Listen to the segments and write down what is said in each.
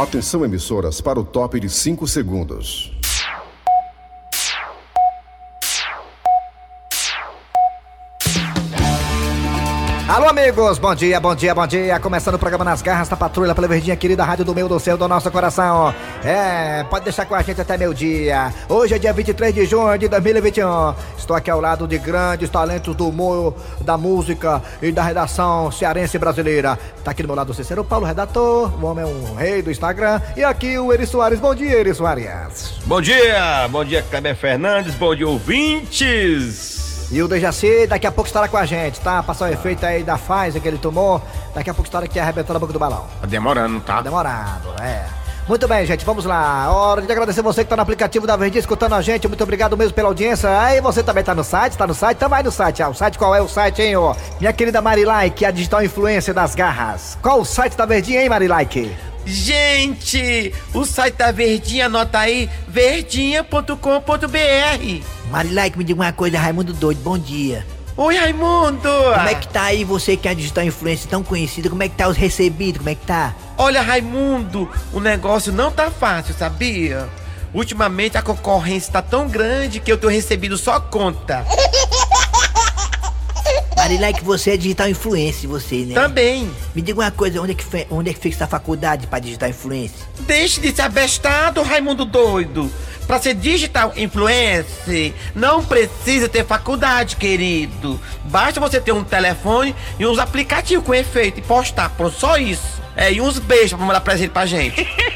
Atenção, emissoras, para o top de 5 segundos. Alô, amigos, bom dia, bom dia, bom dia. Começando o programa Nas Garras da Patrulha pela Verdinha Querida, Rádio do Meu, do Céu, do Nosso Coração. É, pode deixar com a gente até meio dia. Hoje é dia 23 de junho de 2021. Estou aqui ao lado de grandes talentos do humor, da música e da redação cearense brasileira. Tá aqui do meu lado o Cicero Paulo, redator. O homem é um rei do Instagram. E aqui o Eri Soares. Bom dia, Eri Soares. Bom dia, bom dia, Kleber Fernandes, bom dia, ouvintes. E o Dejaci daqui a pouco estará com a gente, tá? Passar o efeito aí da Pfizer que ele tomou. Daqui a pouco estará aqui arrebentando a boca do balão. Tá demorando, tá? Tá demorado, é. Muito bem, gente, vamos lá. Hora de agradecer você que tá no aplicativo da Verdinha escutando a gente. Muito obrigado mesmo pela audiência. Aí você também tá no site, tá no site? Então vai no site. Ah, o site qual é o site, hein, ó? Minha querida Marilike, a digital influência das garras. Qual o site da Verdinha, hein, Marilike? Gente, o site da Verdinha, anota aí, verdinha.com.br. Marilike, me diga uma coisa, Raimundo Doido, bom dia. Oi, Raimundo! Como é que tá aí você que é a digital influencer tão conhecida? Como é que tá os recebidos? Como é que tá? Olha, Raimundo, o negócio não tá fácil, sabia? Ultimamente a concorrência tá tão grande que eu tenho recebido só conta. Marilike, você é digital influencer, você, né? Também. Me diga uma coisa, onde é que, fe... onde é que fez essa faculdade pra digital influencer? Deixe de ser abestado, Raimundo doido. Pra ser digital influencer, não precisa ter faculdade, querido. Basta você ter um telefone e uns aplicativos com efeito e postar, por só isso. É, e uns beijos pra mandar presente pra gente.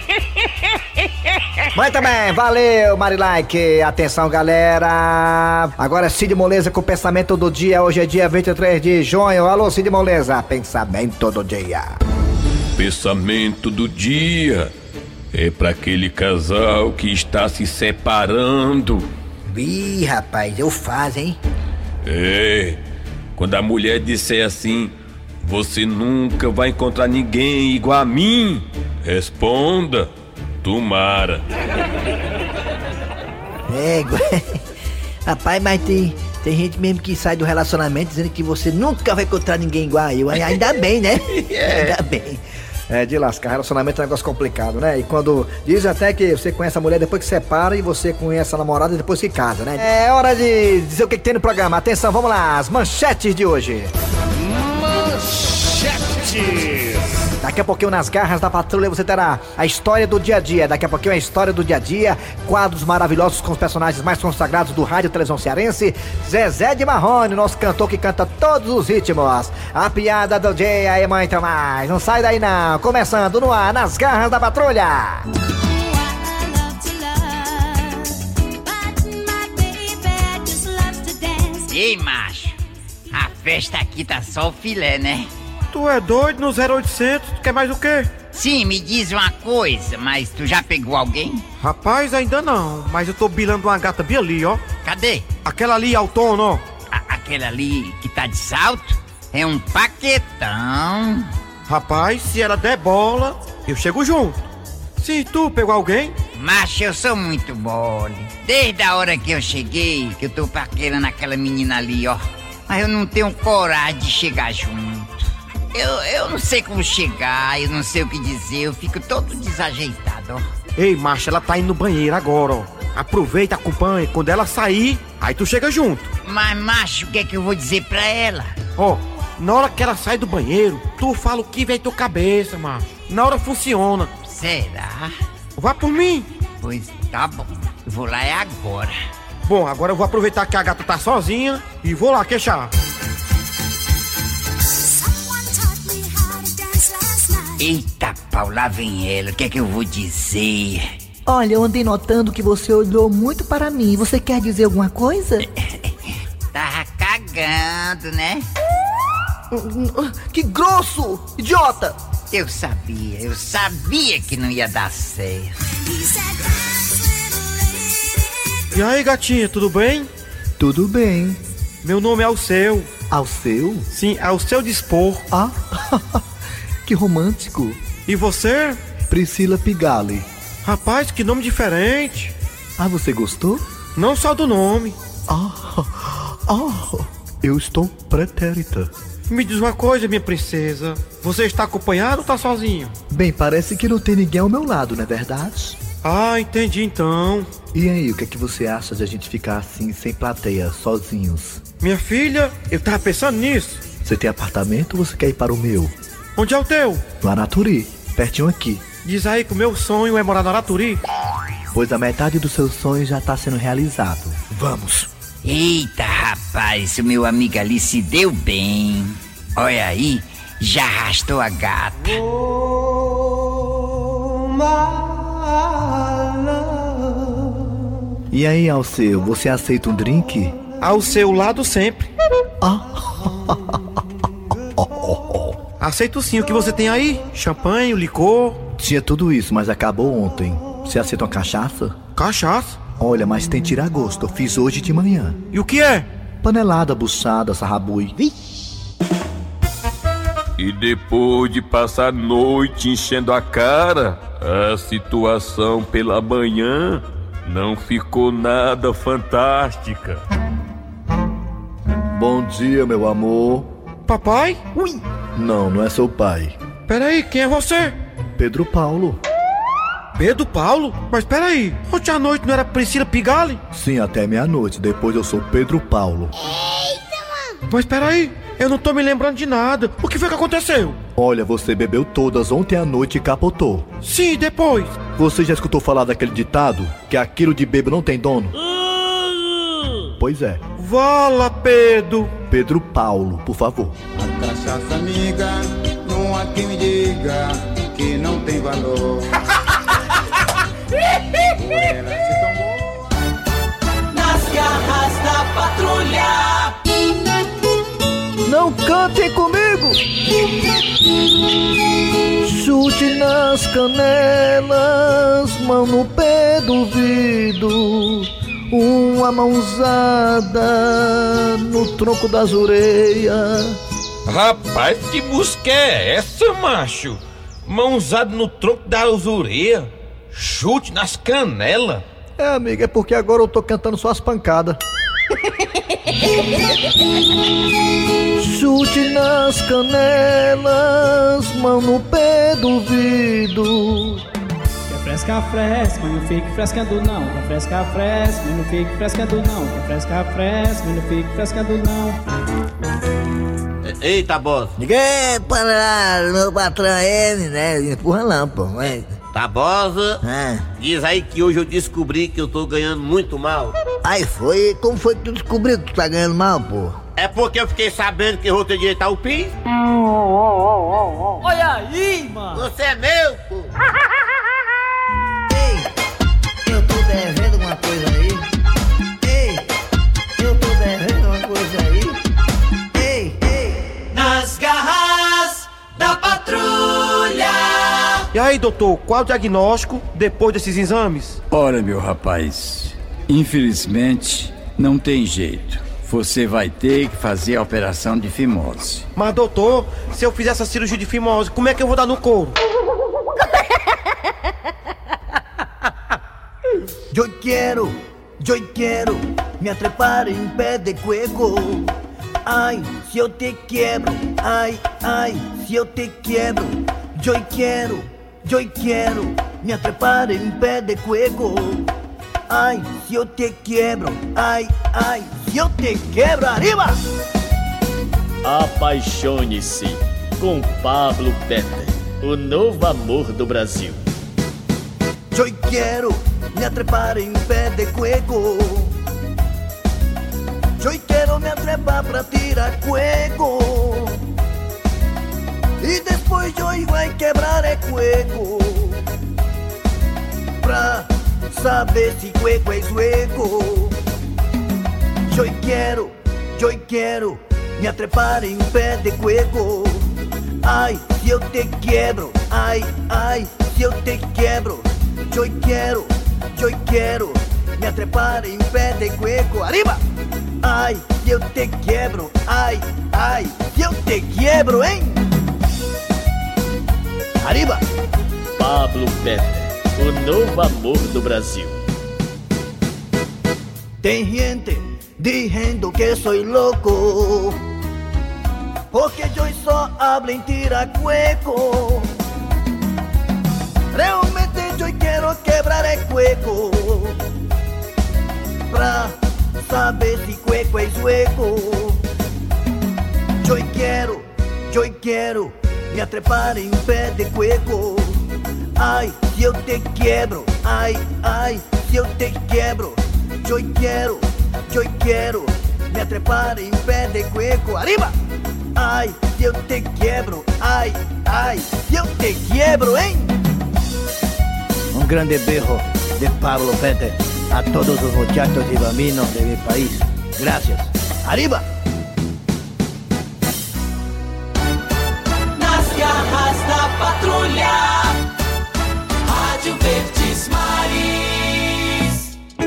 Muito bem, valeu, Marilike. Atenção, galera. Agora é Cid Moleza com o pensamento do dia. Hoje é dia 23 de junho. Alô, Cid Moleza. Pensamento do dia. Pensamento do dia é para aquele casal que está se separando. Ih, rapaz, eu faço, hein? É, quando a mulher disser assim, você nunca vai encontrar ninguém igual a mim, responda, tomara. É, rapaz, mas tem, tem gente mesmo que sai do relacionamento dizendo que você nunca vai encontrar ninguém igual a eu. Ainda bem, né? Ainda bem. É, de lascar. Relacionamento é um negócio complicado, né? E quando. Diz até que você conhece a mulher depois que separa e você conhece a namorada depois que casa, né? É hora de dizer o que, que tem no programa. Atenção, vamos lá, as manchetes de hoje. Manchetes. Daqui a pouquinho nas garras da patrulha você terá a história do dia a dia. Daqui a pouquinho a história do dia a dia, quadros maravilhosos com os personagens mais consagrados do rádio televisão cearense. Zezé de Marrone, nosso cantor que canta todos os ritmos. A piada do dia e muito mais. Não sai daí não. Começando no ar, nas garras da patrulha. Ei, macho, a festa aqui tá só o filé, né? Tu é doido no 0800? Tu quer mais o quê? Sim, me diz uma coisa, mas tu já pegou alguém? Rapaz, ainda não, mas eu tô bilando uma gata bem ali, ó. Cadê? Aquela ali, autona, ó. A- aquela ali que tá de salto? É um paquetão. Rapaz, se ela der bola, eu chego junto. Se tu pegou alguém, Macho, eu sou muito mole. Desde a hora que eu cheguei, que eu tô paquerando aquela menina ali, ó. Mas eu não tenho coragem de chegar junto. Eu, eu não sei como chegar, eu não sei o que dizer, eu fico todo desajeitado, ó. Ei, macho, ela tá indo no banheiro agora, ó. Aproveita, acompanha. Quando ela sair, aí tu chega junto. Mas, macho, o que é que eu vou dizer pra ela? Ó, na hora que ela sai do banheiro, tu fala o que vem tua cabeça, macho. Na hora funciona. Será? Vá por mim. Pois tá bom. Vou lá é agora. Bom, agora eu vou aproveitar que a gata tá sozinha e vou lá queixar. Eita, pau, lá vem ela. O que é que eu vou dizer? Olha, eu andei notando que você olhou muito para mim. Você quer dizer alguma coisa? Tava cagando, né? Que grosso! Idiota! Eu sabia, eu sabia que não ia dar certo. E aí, gatinha, tudo bem? Tudo bem. Meu nome é Alceu. Ao seu? Sim, é o seu dispor. Ah, que romântico. E você? Priscila Pigali. Rapaz, que nome diferente. Ah, você gostou? Não só do nome. Ah, ah, eu estou pretérita. Me diz uma coisa, minha princesa. Você está acompanhado ou tá sozinho? Bem, parece que não tem ninguém ao meu lado, não é verdade? Ah, entendi então. E aí, o que é que você acha de a gente ficar assim, sem plateia, sozinhos? Minha filha, eu tava pensando nisso. Você tem apartamento ou você quer ir para o meu? Onde é o teu? No Araturi, pertinho aqui. Diz aí que o meu sonho é morar no Araturi. Pois a metade do seu sonho já tá sendo realizado. Vamos. Eita, rapaz, o meu amigo ali se deu bem. Olha aí, já arrastou a gata. E aí, Alceu, você aceita um drink? Ao seu lado sempre. Aceito sim o que você tem aí: champanhe, licor, Tinha tudo isso, mas acabou ontem. Você aceita uma cachaça? cachaça. Olha, mas tem tiragosto. Eu fiz hoje de manhã. E o que é? Panelada, buchada, sarrabui. E depois de passar a noite enchendo a cara, a situação pela manhã não ficou nada fantástica. Bom dia, meu amor. Papai? Não, não é seu pai. Peraí, quem é você? Pedro Paulo. Pedro Paulo? Mas peraí, ontem à noite não era Priscila Pigali? Sim, até meia-noite. Depois eu sou Pedro Paulo. Mas peraí, eu não tô me lembrando de nada. O que foi que aconteceu? Olha, você bebeu todas ontem à noite e capotou. Sim, depois. Você já escutou falar daquele ditado? Que aquilo de bebo não tem dono? Pois é. Vala, Pedro. Pedro Paulo, por favor. A cachaça amiga, não há quem me diga que não tem valor. Nas garras da patrulha. Não cantem comigo! Chute nas canelas, mão no pé do vidro, uma mãozada no tronco das orelhas. Rapaz, que busca é essa, macho? Mãozado no tronco da usureia, chute nas canelas. É, amiga, é porque agora eu tô cantando só as pancadas. Chute nas canelas, mão no pé do vidro. Fresca, fresca, mas não fique frescando não. Quer fresca, fresca, mas não fique frescando não. Quer fresca, fresca, mas não fique frescando não. Eita, boss. Ninguém para meu patrão é ele, né? Empurra não, pô. Vai. Tabosa, Ah. diz aí que hoje eu descobri que eu tô ganhando muito mal. Aí foi, como foi que tu descobriu que tu tá ganhando mal, pô? É porque eu fiquei sabendo que eu vou ter direito ao PIS. Olha aí, mano. Você é meu, pô. aí, doutor, qual o diagnóstico depois desses exames? Olha, meu rapaz, infelizmente não tem jeito. Você vai ter que fazer a operação de fimose. Mas, doutor, se eu fizer essa cirurgia de fimose, como é que eu vou dar no couro? Yo quiero, yo quiero me atrapar em pé de cueco. Ai, se eu te quebro, ai, ai, se eu te quebro. Yo quero, yo quero me atrapar em pé de cueco. Ai, se eu te quebro, ai, ai, se eu te quebro, arriba! Apaixone-se com Pablo Peter, o novo amor do Brasil. Yo quero me atrapar em pé de cueco. Yo quero me atrapar pra tirar cueco. E depois eu vai quebrar é cueco. Pra saber se cueco é zueco. Yo quero, yo quero me atrapar em pé de cueco. Ai, se eu te quebro, ai, ai, se eu te quebro. Yo quero, yo quero me atrapar em pé de cueco. Arriba! Ai, eu te quebro, ai, ai, eu te quebro, hein? Arriba! Pablo Peter, o novo amor do Brasil. Tem gente dizendo que soy loco. porque yo só hablo en tiracueco. Realmente yo quiero quebrar el cueco pra saber si cueco es hueco. Yo quiero, yo quiero me atrepar em pé de cueco. Ai, se eu te quebro, ai, ai, se eu te quebro. Eu quero, eu quero me atrepar em pé de cueco. Arriba! Ai, se eu te quebro, ai, ai, se eu te quebro, hein? Um grande berro de Pablo Pete a todos os muchachos y bambinos de mi país. Gracias. Arriba!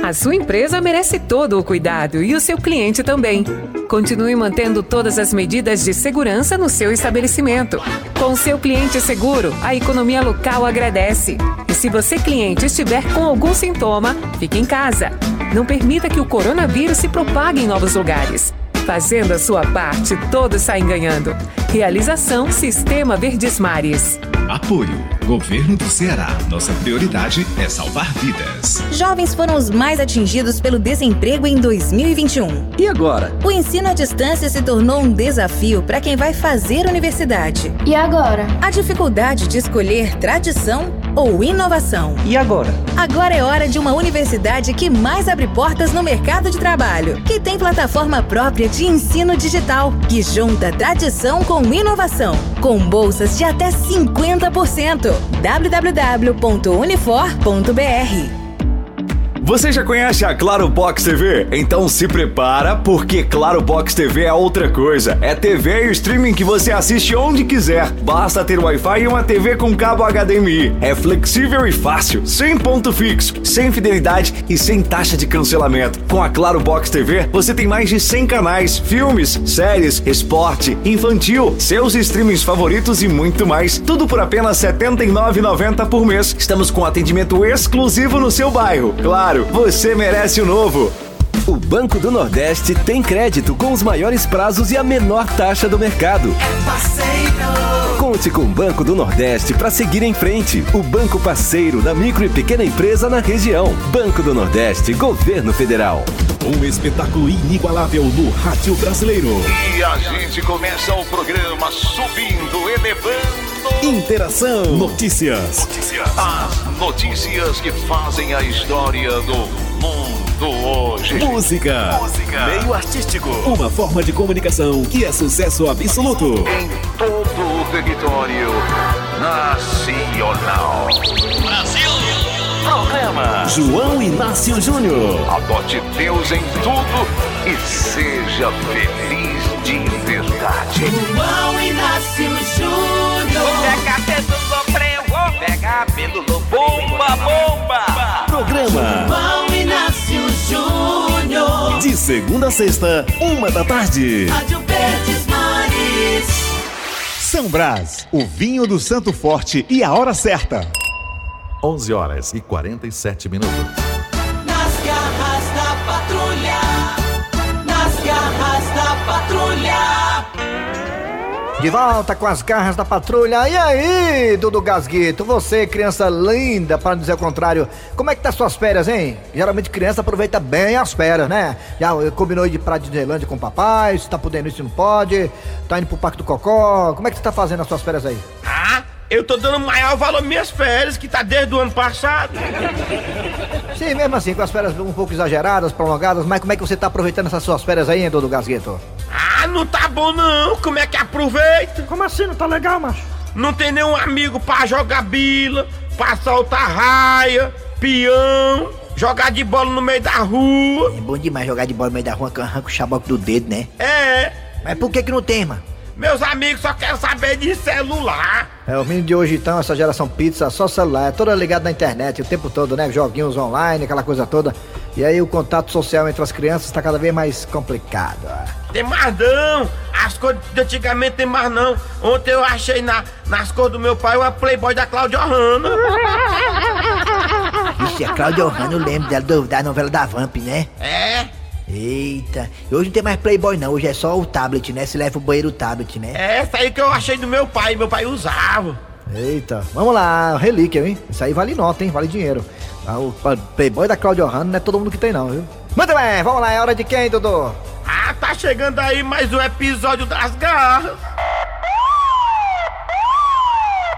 A sua empresa merece todo o cuidado e o seu cliente também. Continue mantendo todas as medidas de segurança no seu estabelecimento. Com seu cliente seguro, a economia local agradece. E se você, cliente, estiver com algum sintoma, fique em casa. Não permita que o coronavírus se propague em novos lugares. Fazendo a sua parte, todos saem ganhando. Realização Sistema Verdes Mares. Apoio. Governo do Ceará. Nossa prioridade é salvar vidas. Jovens foram os mais atingidos pelo desemprego em 2021. E agora? O ensino à distância se tornou um desafio para quem vai fazer universidade. E agora? A dificuldade de escolher tradição ou inovação. E agora? Agora é hora de uma universidade que mais abre portas no mercado de trabalho, que tem plataforma própria de ensino digital, que junta tradição com inovação, com bolsas de até 50%. www.unifor.br Você já conhece a Claro Box TV? Então se prepara, porque Claro Box TV é outra coisa. É TV e streaming que você assiste onde quiser. Basta ter Wi-Fi e uma TV com cabo HDMI. É flexível e fácil, sem ponto fixo, sem fidelidade e sem taxa de cancelamento. Com a Claro Box TV, você tem mais de 100 canais, filmes, séries, esporte, infantil, seus streamings favoritos e muito mais. Tudo por apenas R$ 79,90 por mês. Estamos com atendimento exclusivo no seu bairro. Claro, você merece o novo. O Banco do Nordeste tem crédito com os maiores prazos e a menor taxa do mercado. Conte com o Banco do Nordeste para seguir em frente. O banco parceiro da micro e pequena empresa na região. Banco do Nordeste, Governo Federal. Um espetáculo inigualável no rádio brasileiro. E a gente começa o programa subindo, elevando. Interação. Notícias. Notícias. As notícias que fazem a história do mundo hoje. Música. Música. Meio artístico. Uma forma de comunicação que é sucesso absoluto. Em todo o território nacional. Brasil. Programa João Inácio Júnior. Adote Deus em tudo e seja feliz de verdade. João Inácio Júnior. Vou pegar pelo lobreu, vou pegar pelo bomba, bomba. Programa João Inácio Júnior. de segunda a sexta, uma da tarde. Rádio Verdes Mares. São Brás, o vinho do Santo Forte e a hora certa. 11 horas e 47 minutos. De volta com as garras da patrulha. E aí, Dudu Gasguito? Você, criança linda, para dizer o contrário, como é que tá suas férias, hein? Geralmente criança aproveita bem as férias, né? Já combinou de ir pra Disneylandia com o papai, se tá podendo isso, não pode. Tá indo pro Parque do Cocó. Como é que você tá fazendo as suas férias aí? Eu tô dando maior valor às minhas férias, que tá desde o ano passado. Sim, mesmo assim, com as férias um pouco exageradas, prolongadas, mas como é que você tá aproveitando essas suas férias aí, hein, Dudu Gasguito? Ah, não tá bom não. Como é que aproveita? Como assim? Não tá legal, macho? Não tem nenhum amigo pra jogar bila, pra soltar raia, peão, jogar de bola no meio da rua. É bom demais jogar de bola no meio da rua que arranca o chaboco do dedo, né? É, Mas por que que não tem, mano? Meus amigos só querem saber de celular. É, os meninos de hoje então, essa geração pizza, só celular, é toda ligada na internet o tempo todo, né? Joguinhos online, aquela coisa toda. E aí o contato social entre as crianças tá cada vez mais complicado. ó. Tem mais não. As cores de antigamente tem mais não. Ontem eu achei na, nas cores do meu pai uma Playboy da Cláudia Hanna. Ixi, a Cláudia Ohana, eu lembro dela do- da novela da Vamp, né? É, Eita, hoje não tem mais Playboy não, hoje é só o tablet, né? Se leva o banheiro o tablet, né? É essa aí que eu achei do meu pai, meu pai usava. Eita, vamos lá, relíquia, hein? Isso aí vale nota, hein? Vale dinheiro. Ah, o Playboy da Claudio Hanna não é todo mundo que tem não, viu? Muito bem, vamos lá, é hora de quem, Dudu? Ah, tá chegando aí mais um episódio das garras.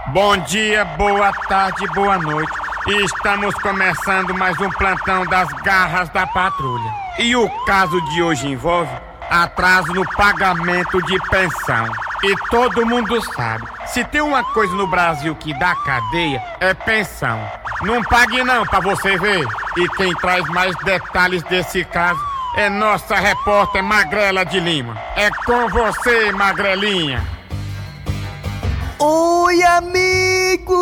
Bom dia, boa tarde, boa noite. Estamos começando mais um plantão das garras da patrulha. E o caso de hoje envolve atraso no pagamento de pensão. E todo mundo sabe, se tem uma coisa no Brasil que dá cadeia, é pensão. Não pague não pra você ver. E quem traz mais detalhes desse caso é nossa repórter Magrela de Lima. É com você, Magrelinha. Oi, amigo!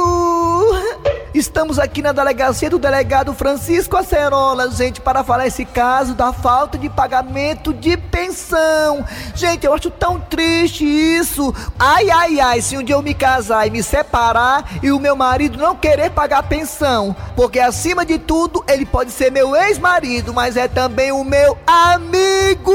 Estamos aqui na delegacia do delegado Francisco Acerola, gente, para falar esse caso da falta de pagamento de pensão. Gente, eu acho tão triste isso. Ai, ai, ai, se um dia eu me casar e me separar e o meu marido não querer pagar pensão, porque acima de tudo ele pode ser meu ex-marido, mas é também o meu amigo.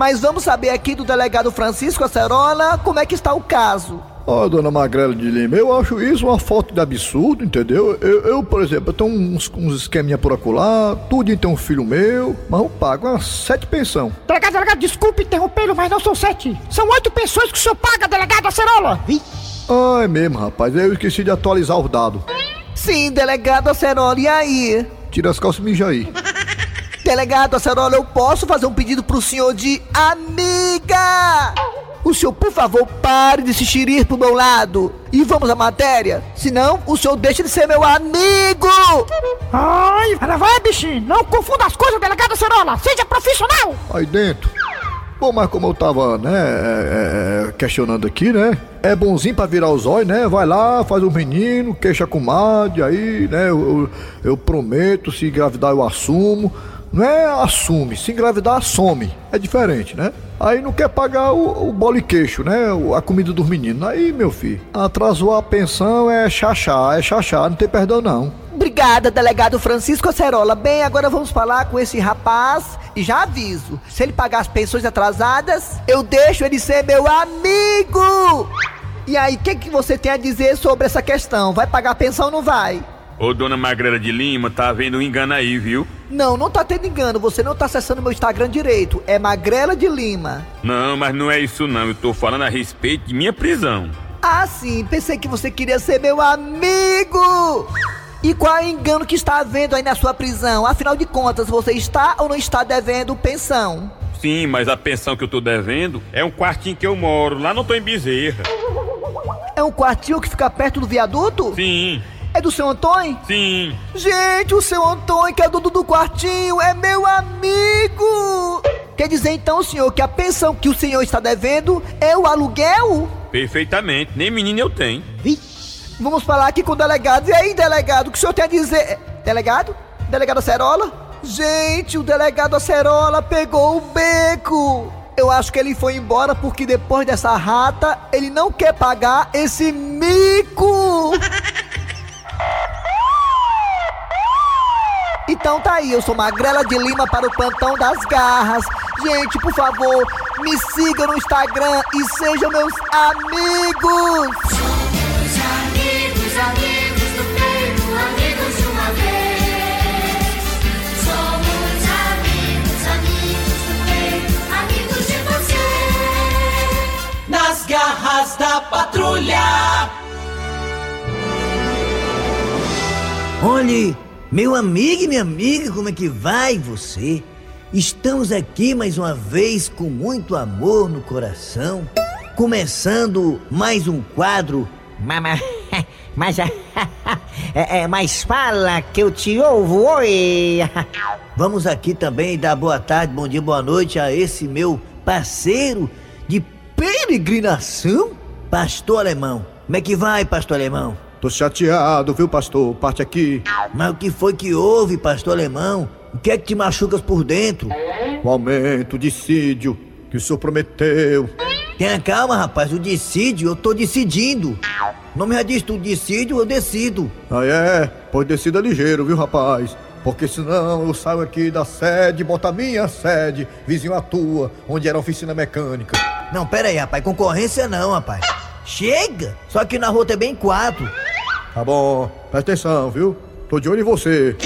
Mas vamos saber aqui do delegado Francisco Acerola como é que está o caso. Ó, dona Magrela de Lima, eu acho isso uma falta de absurdo, entendeu? Eu, eu, por exemplo, eu tenho uns, uns esqueminha por acolá, tudo tem um filho meu, mas eu pago umas sete pensão. Delegado, delegado, desculpe interrompê-lo, mas não são sete. São oito pessoas que o senhor paga, delegado Acerola. Ah, é mesmo, rapaz, eu esqueci de atualizar os dados. Sim, delegado Acerola, e aí? Tira as calças e mija aí. Delegado Acerola, eu posso fazer um pedido pro senhor de amiga? O senhor, por favor, pare de se xirir pro meu lado. E vamos à matéria. Senão, o senhor deixa de ser meu amigo. Ai, ela vai, bichinho. Não confunda as coisas, delegado Acerola. Seja profissional. Aí dentro. Bom, mas como eu tava, né, é, é, questionando aqui, né? É bonzinho pra virar os olhos, né? Vai lá, faz um menino, queixa com madre, aí, né? Eu, eu, eu prometo, se engravidar eu assumo. Não é assume, se engravidar some. É diferente, né? Aí não quer pagar o, o bolo e queixo, né? O- A comida dos meninos. Aí, meu filho, atrasou a pensão é chachá, é chachá, não tem perdão não. Obrigada, delegado Francisco Acerola. Bem, agora vamos falar com esse rapaz e já aviso: se ele pagar as pensões atrasadas, eu deixo ele ser meu amigo. E aí, o que, que você tem a dizer sobre essa questão? Vai pagar a pensão ou não vai? Ô, dona Magrela de Lima, tá havendo um engano aí, viu? Não, não tá tendo engano, você não tá acessando meu Instagram direito. É Magrela de Lima. Não, mas não é isso não. Eu tô falando a respeito de minha prisão. Ah, sim, pensei que você queria ser meu amigo! E qual é o engano que está havendo aí na sua prisão? Afinal de contas, você está ou não está devendo pensão? Sim, mas a pensão que eu tô devendo é um quartinho que eu moro. Lá não tô em Bezerra. É um quartinho que fica perto do viaduto? Sim. É do seu Antônio? Sim. Gente, o seu Antônio, que é o dono do quartinho, é meu amigo! Quer dizer então, senhor, que a pensão que o senhor está devendo é o aluguel? Perfeitamente. Nem menino eu tenho. Vamos falar aqui com o delegado. E aí, delegado, o que o senhor tem a dizer? Delegado? Delegado Acerola? Gente, o delegado Acerola pegou o beco. Eu acho que ele foi embora porque depois dessa rata, ele não quer pagar esse mico. Então tá aí, eu sou Magrela de Lima para o Plantão das Garras. Gente, por favor, me sigam no Instagram e sejam meus amigos. Amigos, amigos do peito, amigos de uma vez. Somos amigos, amigos do peito, amigos de você. Nas garras da patrulha. Olhe, meu amigo e minha amiga, como é que vai você? Estamos aqui mais uma vez com muito amor no coração, começando mais um quadro. Mama, mas, é, é, mas fala que eu te ouvo, oi. Vamos aqui também dar boa tarde, bom dia, boa noite a esse meu parceiro de peregrinação, Pastor Alemão. Como é que vai, Pastor Alemão? Tô chateado, viu, pastor? Parte aqui. Mas o que foi que houve, Pastor Alemão? O que é que te machucas por dentro? O aumento, o dissídio que o senhor prometeu. Tenha calma, rapaz, o dissídio eu tô decidindo. O nome já diz tudo, dissídio eu decido. Ah, é? Pois decida ligeiro, viu, rapaz? Porque senão eu saio aqui da sede, boto a minha sede, vizinho à tua, onde era a oficina mecânica. Não, pera aí, rapaz. Concorrência não, rapaz. Chega! Só que na rua tem bem quatro. Tá bom, presta atenção, viu? Tô de olho em você.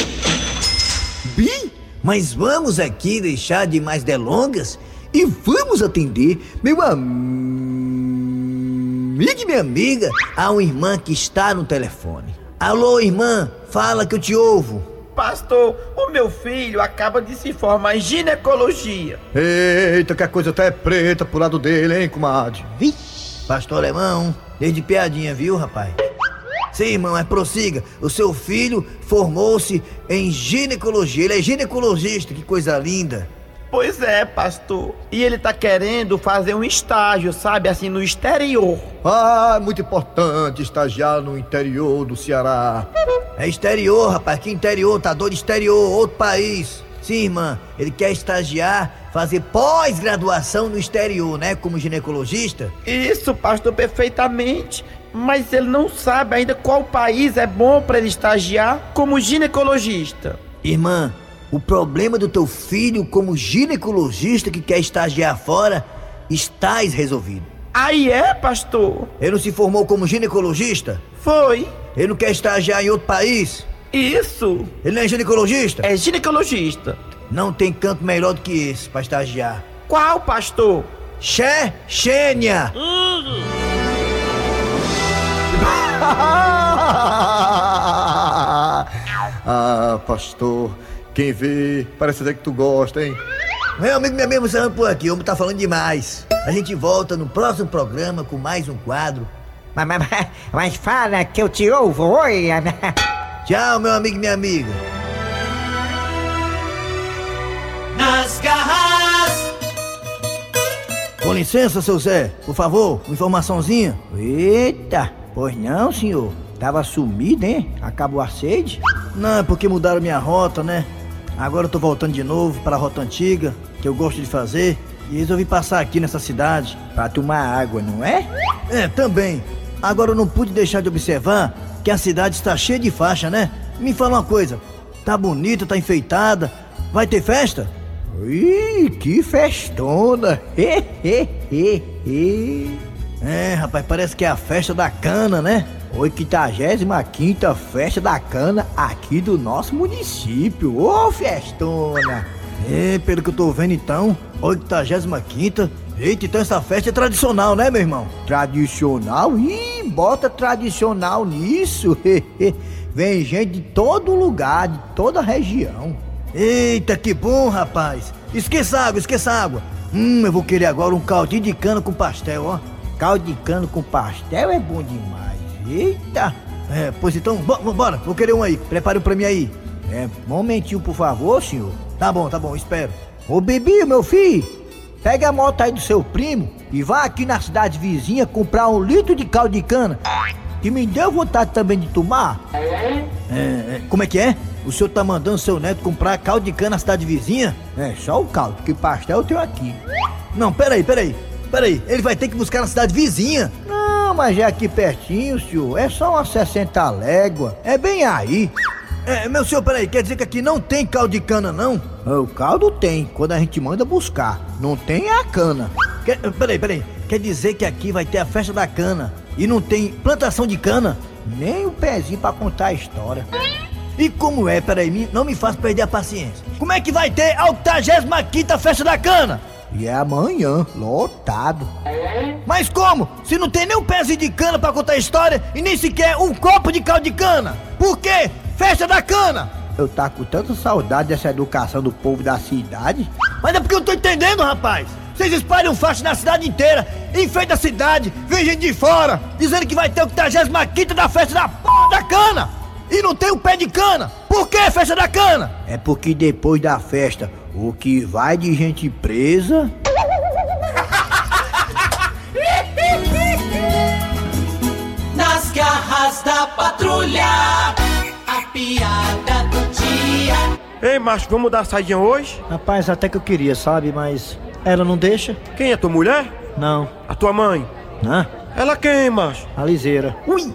Bi, mas vamos aqui deixar de mais delongas e vamos atender meu amigo e minha amiga a uma irmã que está no telefone. Alô, irmã, fala que eu te ouvo. Pastor, o meu filho acaba de se formar em ginecologia. Eita, que a coisa até é preta pro lado dele, hein, comadre? Vixe, pastor alemão, desde piadinha, viu, rapaz? Sim, irmão, é prossiga. O seu filho formou-se em ginecologia. Ele é ginecologista, que coisa linda. Pois é, pastor. E ele tá querendo fazer um estágio, sabe, assim, no exterior. Ah, muito importante estagiar no interior do Ceará. É exterior, rapaz. Que interior? Tá doido exterior, outro país. Sim, irmã. Ele quer estagiar, fazer pós-graduação no exterior, né? Como ginecologista. Isso, pastor, perfeitamente. Mas ele não sabe ainda qual país é bom para ele estagiar como ginecologista. Irmã, o problema do teu filho como ginecologista que quer estagiar fora está resolvido. Aí é, pastor? Ele não se formou como ginecologista? Foi. Ele não quer estagiar em outro país? Isso. Ele não é ginecologista? É ginecologista. Não tem canto melhor do que esse para estagiar. Qual, pastor? Chechênia! ah, pastor, quem vê, parece até que tu gosta, hein? Meu amigo, minha amiga, você por aqui, o homem tá falando demais. A gente volta no próximo programa com mais um quadro. Mas, mas, mas, mas fala que eu te ouvo, oi. Tchau, meu amigo e minha amiga. Nas garras Com licença, seu Zé, por favor, informaçãozinha. Eita, pois não, senhor. Tava sumido, hein? Acabou a sede? Não, é porque mudaram minha rota, né? Agora eu tô voltando de novo para a rota antiga, que eu gosto de fazer, e resolvi passar aqui nessa cidade para tomar água, não é? É, também. Agora eu não pude deixar de observar que a cidade está cheia de faixa, né? Me fala uma coisa, tá bonita, tá enfeitada, vai ter festa? Ih, que festona! É, rapaz, parece que é a festa da cana, né? 85 festa da cana aqui do nosso município. Ô, festona! É, pelo que eu tô vendo então, 85 Eita, então essa festa é tradicional, né, meu irmão? Tradicional? Ih, bota tradicional nisso. Vem gente de todo lugar, de toda região. Eita, que bom, rapaz. Esqueça água, esqueça água. Hum, eu vou querer agora um caldinho de cana com pastel, ó. Caldo de cana com pastel é bom demais. Eita! É, pois então, bo- bora, vou querer um aí. Prepare um pra mim aí. É, momentinho, por favor, senhor. Tá bom, tá bom, espero. Ô, Bibi, meu filho, pega a moto aí do seu primo e vá aqui na cidade vizinha comprar um litro de caldo de cana. Que me deu vontade também de tomar. É, é, como é que é? O senhor tá mandando seu neto comprar caldo de cana na cidade vizinha? É, só o caldo, porque pastel eu tenho aqui. Não, peraí, peraí. Peraí, ele vai ter que buscar na cidade vizinha. Não, mas é aqui pertinho, senhor. É só umas 60 léguas. É bem aí. É, meu senhor, peraí, quer dizer que aqui não tem caldo de cana, não? O caldo tem, quando a gente manda buscar. Não tem é a cana. Quer, peraí, peraí. Quer dizer que aqui vai ter a festa da cana e não tem plantação de cana? Nem o pezinho pra contar a história. E como é, peraí, não me faz perder a paciência. Como é que vai ter a 85 festa da cana? E é amanhã, lotado. Mas como? Se não tem nem um pezinho de cana pra contar a história e nem sequer um copo de caldo de cana? Por quê? Festa da cana! Eu tá com tanta saudade dessa educação do povo da cidade. Mas é porque eu não tô entendendo, rapaz. Vocês espalham faixa na cidade inteira, enfeita a cidade, vem gente de fora, dizendo que vai ter o 85 da festa da porra da cana! E não tem o pé de cana! Por que festa da cana? É porque depois da festa, o que vai de gente presa Nas garras da patrulha, a piada do dia. Ei, macho, vamos dar saidinha hoje? Rapaz, até que eu queria, sabe? Mas ela não deixa? Quem é tua mulher? Não. A tua mãe? Hã? Ela quem, macho? A liseira. Ui!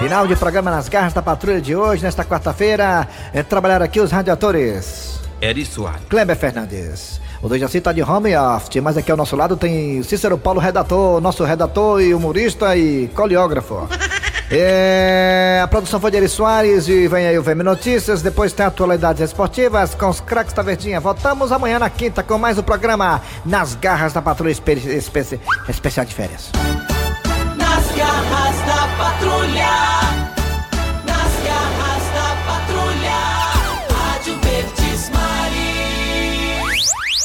Final de programa nas garras da patrulha de hoje, nesta quarta-feira. É, trabalhar aqui os radiadores. Eri Soares. Kleber Fernandes. O Dejaci tá de home office, mas aqui ao nosso lado tem Cícero Paulo, redator, nosso redator e humorista e coreógrafo. É, a produção foi de Eri Soares e vem aí o VM Notícias. Depois tem atualidades esportivas com os craques da Verdinha. Voltamos amanhã na quinta com mais um programa Nas Garras da Patrulha Espe Espe Especial de Férias. Nas garras da patrulha.